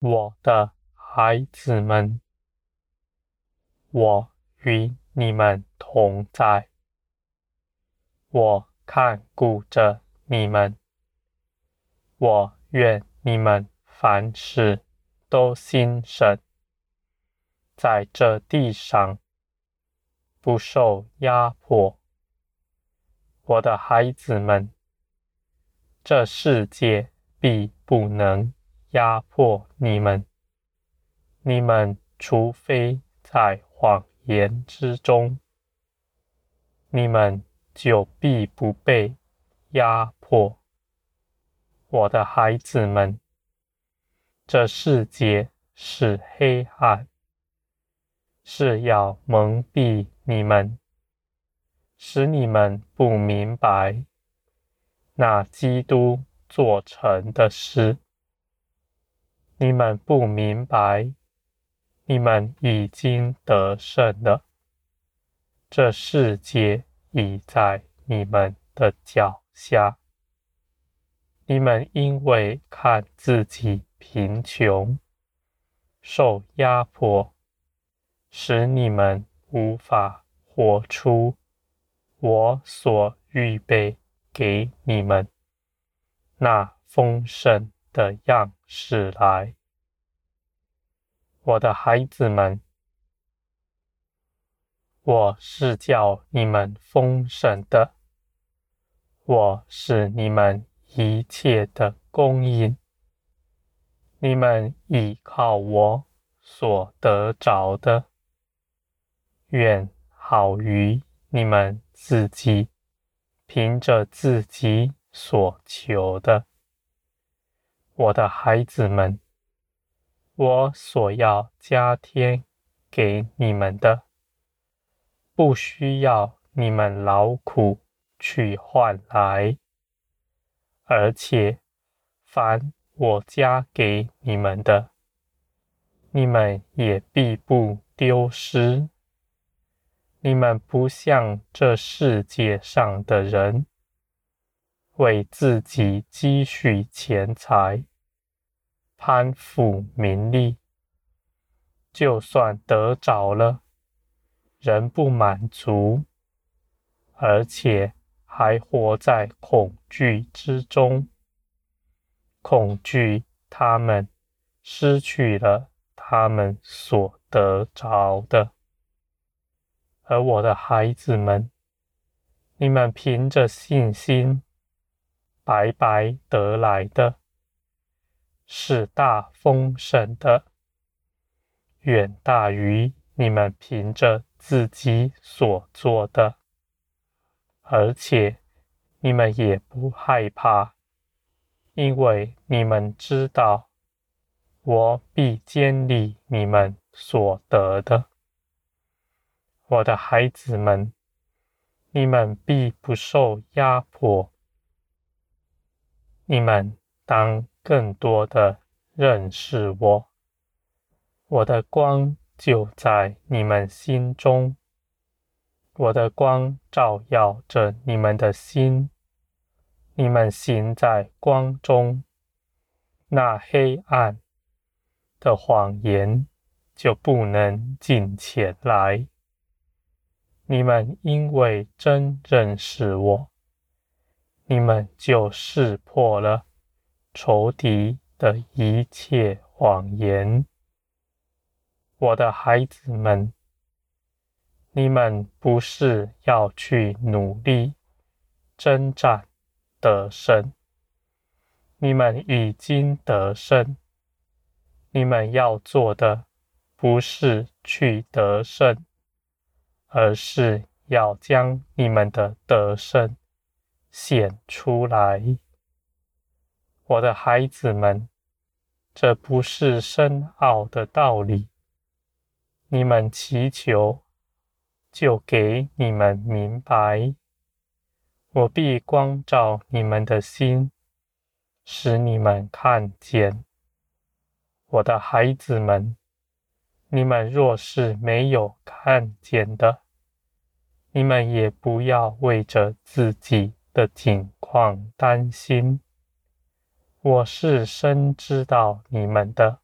我的孩子们，我与你们同在，我看顾着你们，我愿你们凡事都心神，在这地上不受压迫。我的孩子们，这世界必不能压迫你们，你们除非在谎言之中，你们就必不被压迫。我的孩子们，这世界是黑暗，是要蒙蔽你们。使你们不明白那基督做成的事，你们不明白，你们已经得胜了。这世界已在你们的脚下，你们因为看自己贫穷、受压迫，使你们无法活出。我所预备给你们那丰盛的样式来，我的孩子们，我是叫你们丰盛的，我是你们一切的供应，你们依靠我所得着的，愿好于你们。自己凭着自己所求的，我的孩子们，我所要加添给你们的，不需要你们劳苦去换来，而且凡我加给你们的，你们也必不丢失。你们不像这世界上的人，为自己积蓄钱财、攀附名利，就算得着了，仍不满足，而且还活在恐惧之中，恐惧他们失去了他们所得着的。而我的孩子们，你们凭着信心白白得来的，是大丰盛的，远大于你们凭着自己所做的，而且你们也不害怕，因为你们知道，我必坚立你们所得的。我的孩子们，你们必不受压迫。你们当更多的认识我。我的光就在你们心中。我的光照耀着你们的心。你们行在光中，那黑暗的谎言就不能进前来。你们因为真认识我，你们就识破了仇敌的一切谎言。我的孩子们，你们不是要去努力征战得胜，你们已经得胜。你们要做的不是去得胜。而是要将你们的得胜显出来，我的孩子们，这不是深奥的道理。你们祈求，就给你们明白。我必光照你们的心，使你们看见。我的孩子们。你们若是没有看见的，你们也不要为着自己的境况担心。我是深知道你们的，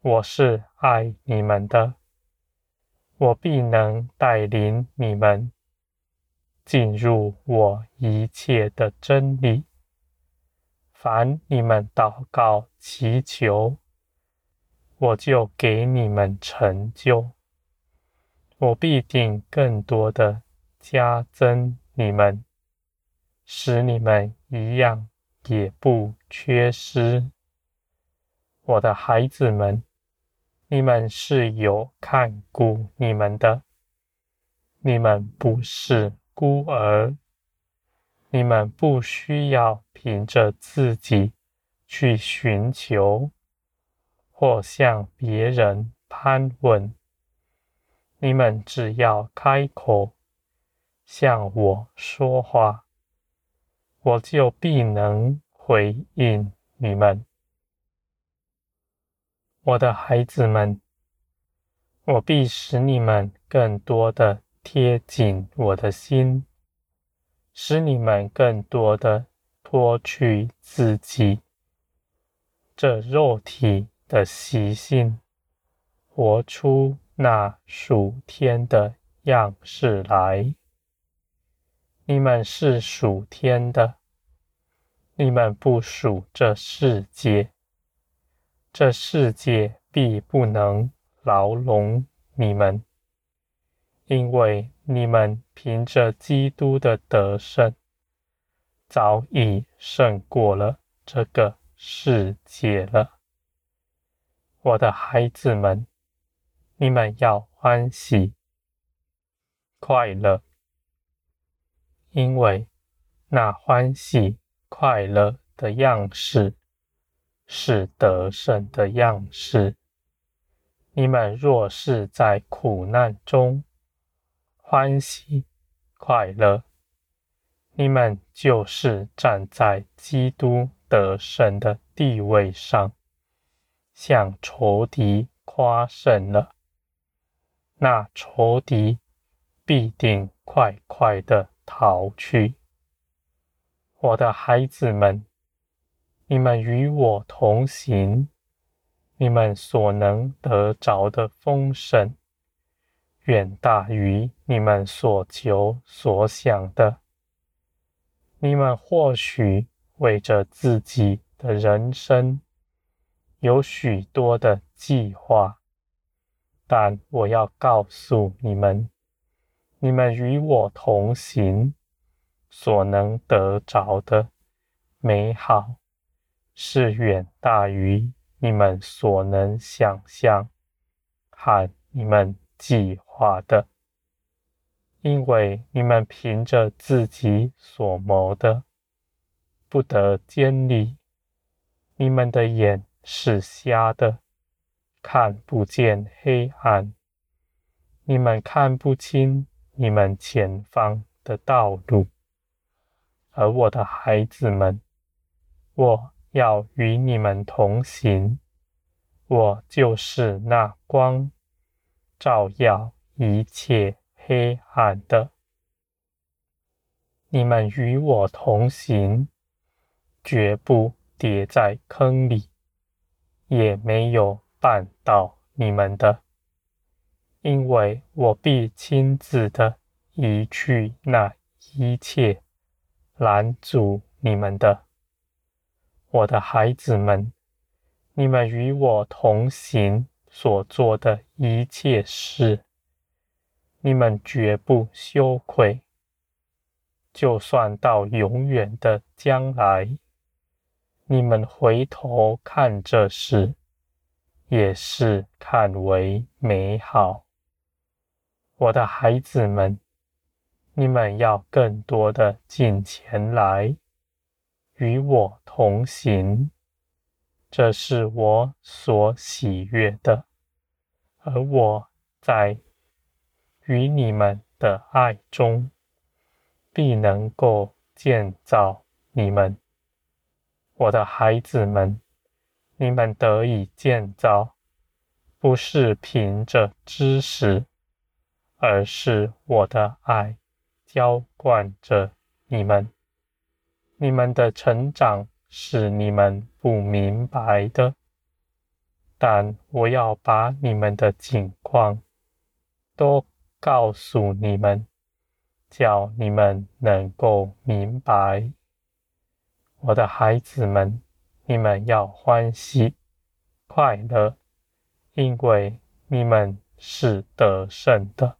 我是爱你们的，我必能带领你们进入我一切的真理。凡你们祷告祈求，我就给你们成就。我必定更多的加增你们，使你们一样也不缺失。我的孩子们。你们是有看顾你们的，你们不是孤儿，你们不需要凭着自己去寻求或向别人攀问，你们只要开口向我说话，我就必能回应你们。我的孩子们，我必使你们更多的贴紧我的心，使你们更多的脱去自己这肉体的习性，活出那属天的样式来。你们是属天的，你们不属这世界。这世界必不能牢笼你们，因为你们凭着基督的得胜，早已胜过了这个世界了。我的孩子们，你们要欢喜快乐，因为那欢喜快乐的样式。是得胜的样式。你们若是在苦难中欢喜快乐，你们就是站在基督得胜的地位上，向仇敌夸胜了。那仇敌必定快快的逃去。我的孩子们。你们与我同行，你们所能得着的丰盛，远大于你们所求所想的。你们或许为着自己的人生有许多的计划，但我要告诉你们，你们与我同行所能得着的美好。是远大于你们所能想象和你们计划的，因为你们凭着自己所谋的，不得坚立。你们的眼是瞎的，看不见黑暗，你们看不清你们前方的道路。而我的孩子们，我。要与你们同行，我就是那光，照耀一切黑暗的。你们与我同行，绝不跌在坑里，也没有绊倒你们的，因为我必亲自的移去那一切拦阻你们的。我的孩子们，你们与我同行所做的一切事，你们绝不羞愧。就算到永远的将来，你们回头看这事，也是看为美好。我的孩子们，你们要更多的进前来。与我同行，这是我所喜悦的，而我在与你们的爱中，必能够建造你们，我的孩子们，你们得以建造，不是凭着知识，而是我的爱浇灌着你们。你们的成长是你们不明白的，但我要把你们的景况都告诉你们，叫你们能够明白。我的孩子们，你们要欢喜快乐，因为你们是得胜的。